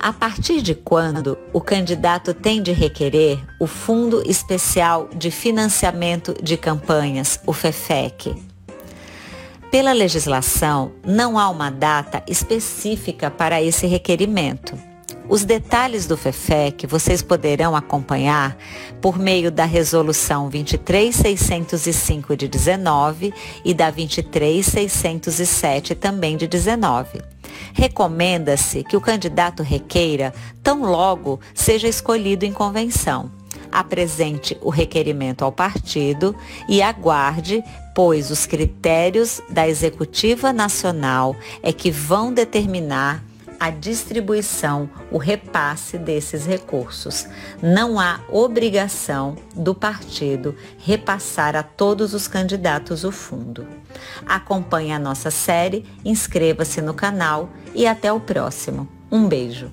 A partir de quando o candidato tem de requerer o Fundo Especial de Financiamento de Campanhas, o FEFEC? Pela legislação, não há uma data específica para esse requerimento. Os detalhes do FEFEC vocês poderão acompanhar por meio da Resolução 23605 de 19 e da 23607 também de 19. Recomenda-se que o candidato requeira tão logo seja escolhido em convenção. Apresente o requerimento ao partido e aguarde, pois os critérios da Executiva Nacional é que vão determinar a distribuição, o repasse desses recursos. Não há obrigação do partido repassar a todos os candidatos o fundo. Acompanhe a nossa série, inscreva-se no canal e até o próximo. Um beijo.